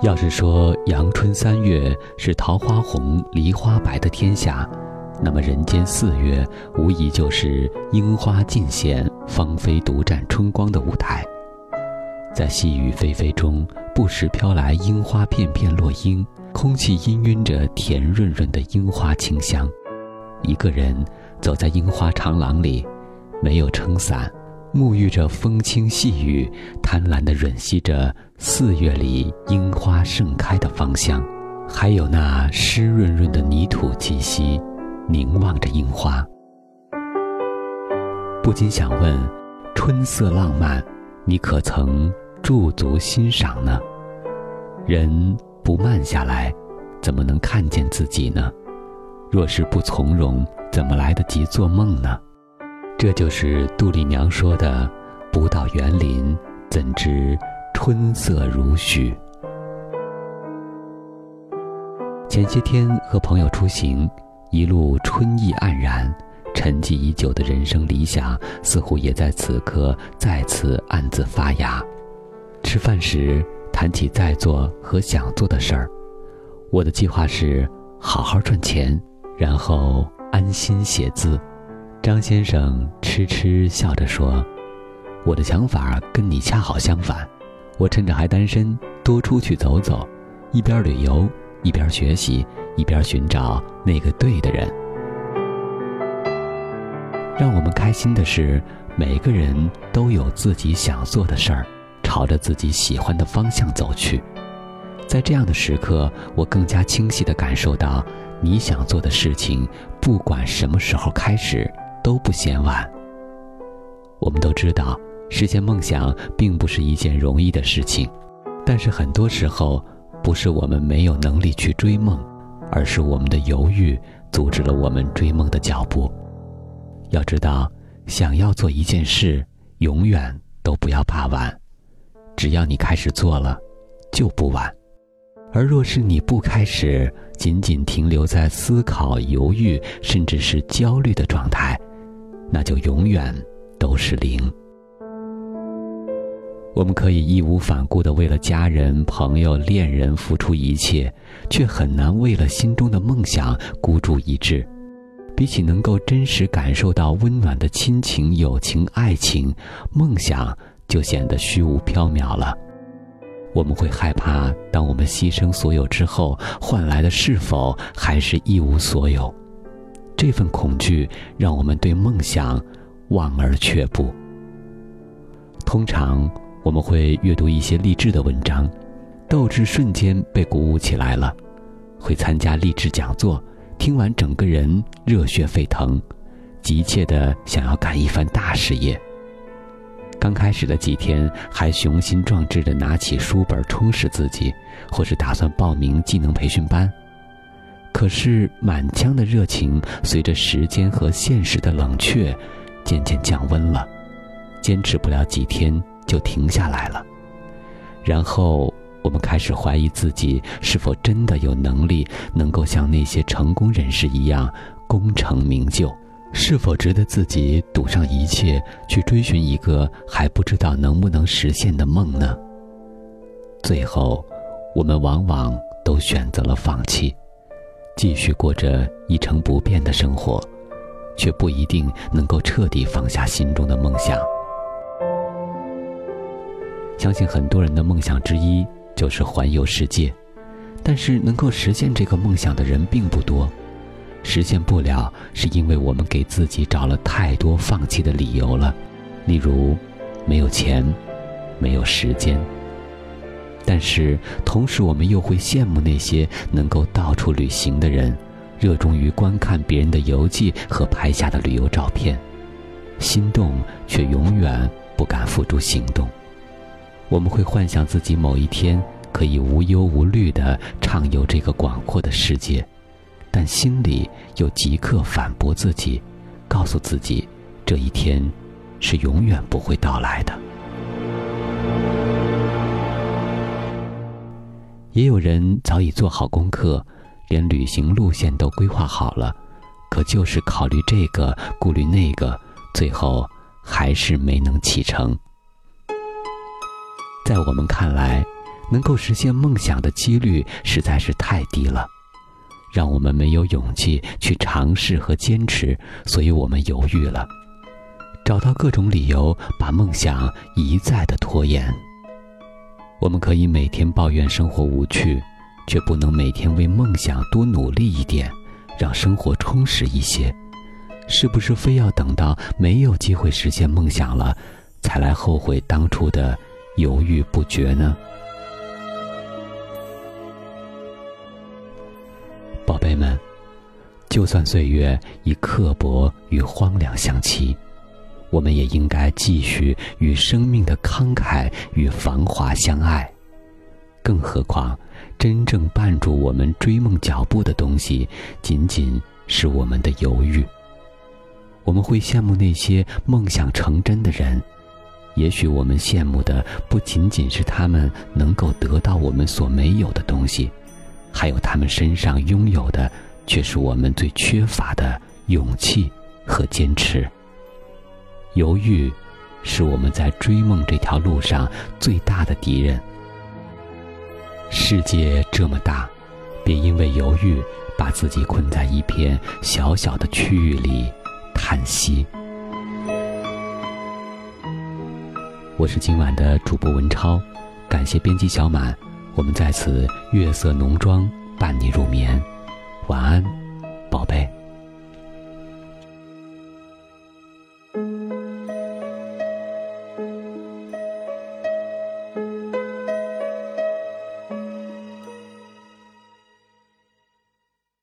要是说阳春三月是桃花红、梨花白的天下，那么人间四月无疑就是樱花尽显、芳菲独占春光的舞台。在细雨霏霏中，不时飘来樱花片片落英，空气氤氲着甜润润的樱花清香。一个人走在樱花长廊里，没有撑伞。沐浴着风轻细雨，贪婪地吮吸着四月里樱花盛开的芳香，还有那湿润润的泥土气息，凝望着樱花，不禁想问：春色浪漫，你可曾驻足欣赏呢？人不慢下来，怎么能看见自己呢？若是不从容，怎么来得及做梦呢？这就是杜丽娘说的：“不到园林，怎知春色如许？”前些天和朋友出行，一路春意盎然，沉寂已久的人生理想似乎也在此刻再次暗自发芽。吃饭时谈起在做和想做的事儿，我的计划是好好赚钱，然后安心写字。张先生痴痴笑着说：“我的想法跟你恰好相反，我趁着还单身，多出去走走，一边旅游，一边学习，一边寻找那个对的人。让我们开心的是，每个人都有自己想做的事儿，朝着自己喜欢的方向走去。在这样的时刻，我更加清晰地感受到，你想做的事情，不管什么时候开始。”都不嫌晚。我们都知道，实现梦想并不是一件容易的事情，但是很多时候，不是我们没有能力去追梦，而是我们的犹豫阻止了我们追梦的脚步。要知道，想要做一件事，永远都不要怕晚，只要你开始做了，就不晚。而若是你不开始，仅仅停留在思考、犹豫，甚至是焦虑的状态，那就永远都是零。我们可以义无反顾地为了家人、朋友、恋人付出一切，却很难为了心中的梦想孤注一掷。比起能够真实感受到温暖的亲情、友情、爱情，梦想就显得虚无缥缈了。我们会害怕，当我们牺牲所有之后，换来的是否还是一无所有？这份恐惧让我们对梦想望而却步。通常我们会阅读一些励志的文章，斗志瞬间被鼓舞起来了；会参加励志讲座，听完整个人热血沸腾，急切的想要干一番大事业。刚开始的几天，还雄心壮志的拿起书本充实自己，或是打算报名技能培训班。可是满腔的热情，随着时间和现实的冷却，渐渐降温了，坚持不了几天就停下来了。然后我们开始怀疑自己是否真的有能力，能够像那些成功人士一样功成名就，是否值得自己赌上一切去追寻一个还不知道能不能实现的梦呢？最后，我们往往都选择了放弃。继续过着一成不变的生活，却不一定能够彻底放下心中的梦想。相信很多人的梦想之一就是环游世界，但是能够实现这个梦想的人并不多。实现不了，是因为我们给自己找了太多放弃的理由了，例如没有钱，没有时间。但是同时，我们又会羡慕那些能够到处旅行的人，热衷于观看别人的游记和拍下的旅游照片，心动却永远不敢付诸行动。我们会幻想自己某一天可以无忧无虑地畅游这个广阔的世界，但心里又即刻反驳自己，告诉自己，这一天是永远不会到来的。也有人早已做好功课，连旅行路线都规划好了，可就是考虑这个，顾虑那个，最后还是没能启程。在我们看来，能够实现梦想的几率实在是太低了，让我们没有勇气去尝试和坚持，所以我们犹豫了，找到各种理由把梦想一再的拖延。我们可以每天抱怨生活无趣，却不能每天为梦想多努力一点，让生活充实一些。是不是非要等到没有机会实现梦想了，才来后悔当初的？犹豫不决呢，宝贝们，就算岁月以刻薄与荒凉相欺，我们也应该继续与生命的慷慨与繁华相爱。更何况，真正绊住我们追梦脚步的东西，仅仅是我们的犹豫。我们会羡慕那些梦想成真的人。也许我们羡慕的不仅仅是他们能够得到我们所没有的东西，还有他们身上拥有的，却是我们最缺乏的勇气和坚持。犹豫，是我们在追梦这条路上最大的敌人。世界这么大，别因为犹豫，把自己困在一片小小的区域里，叹息。我是今晚的主播文超，感谢编辑小满，我们在此月色浓妆伴你入眠，晚安。宝贝